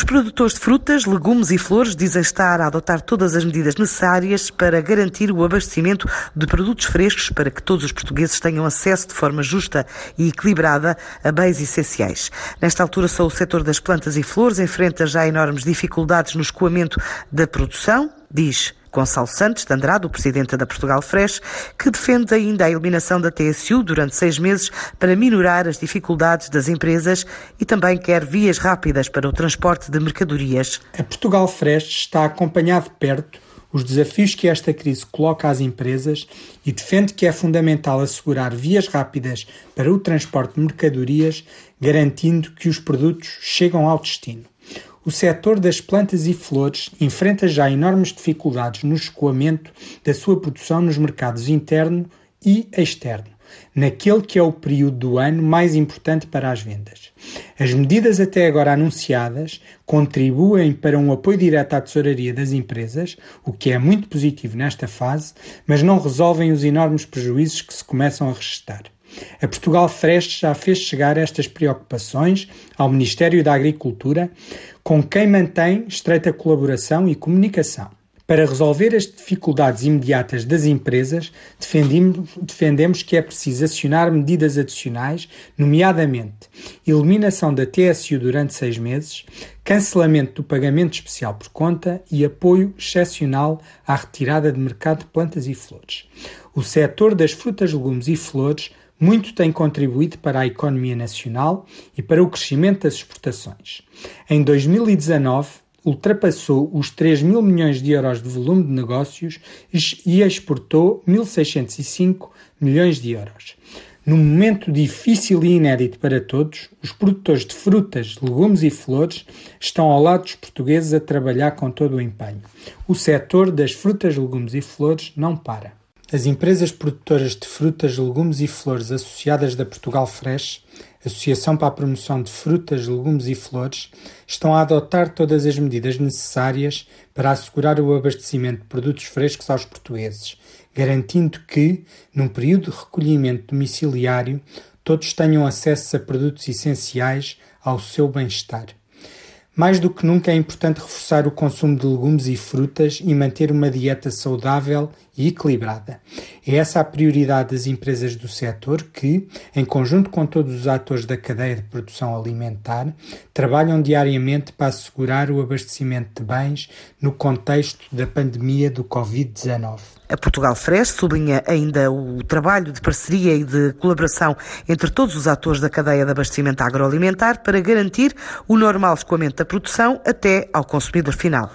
Os produtores de frutas, legumes e flores dizem estar a adotar todas as medidas necessárias para garantir o abastecimento de produtos frescos para que todos os portugueses tenham acesso de forma justa e equilibrada a bens essenciais. Nesta altura, só o setor das plantas e flores enfrenta já enormes dificuldades no escoamento da produção, diz Gonçalo Santos de Andrade, o presidente da Portugal Fresh, que defende ainda a eliminação da TSU durante seis meses para minorar as dificuldades das empresas e também quer vias rápidas para o transporte de mercadorias. A Portugal Fresh está a acompanhar de perto os desafios que esta crise coloca às empresas e defende que é fundamental assegurar vias rápidas para o transporte de mercadorias, garantindo que os produtos chegam ao destino o setor das plantas e flores enfrenta já enormes dificuldades no escoamento da sua produção nos mercados interno e externo, naquele que é o período do ano mais importante para as vendas. As medidas até agora anunciadas contribuem para um apoio direto à tesouraria das empresas, o que é muito positivo nesta fase, mas não resolvem os enormes prejuízos que se começam a registrar. A Portugal Fresh já fez chegar estas preocupações ao Ministério da Agricultura, com quem mantém estreita colaboração e comunicação. Para resolver as dificuldades imediatas das empresas, defendemos que é preciso acionar medidas adicionais, nomeadamente eliminação da TSU durante seis meses, cancelamento do pagamento especial por conta e apoio excepcional à retirada de mercado de plantas e flores. O setor das frutas, legumes e flores muito tem contribuído para a economia nacional e para o crescimento das exportações. Em 2019, ultrapassou os 3 mil milhões de euros de volume de negócios e exportou 1.605 milhões de euros. Num momento difícil e inédito para todos, os produtores de frutas, legumes e flores estão ao lado dos portugueses a trabalhar com todo o empenho. O setor das frutas, legumes e flores não para. As empresas produtoras de frutas, legumes e flores associadas da Portugal Fresh, Associação para a Promoção de Frutas, Legumes e Flores, estão a adotar todas as medidas necessárias para assegurar o abastecimento de produtos frescos aos portugueses, garantindo que, num período de recolhimento domiciliário, todos tenham acesso a produtos essenciais ao seu bem-estar. Mais do que nunca é importante reforçar o consumo de legumes e frutas e manter uma dieta saudável e equilibrada. É essa a prioridade das empresas do setor que, em conjunto com todos os atores da cadeia de produção alimentar, trabalham diariamente para assegurar o abastecimento de bens no contexto da pandemia do Covid-19. A Portugal Fresh sublinha ainda o trabalho de parceria e de colaboração entre todos os atores da cadeia de abastecimento agroalimentar para garantir o normal escoamento da produção até ao consumidor final.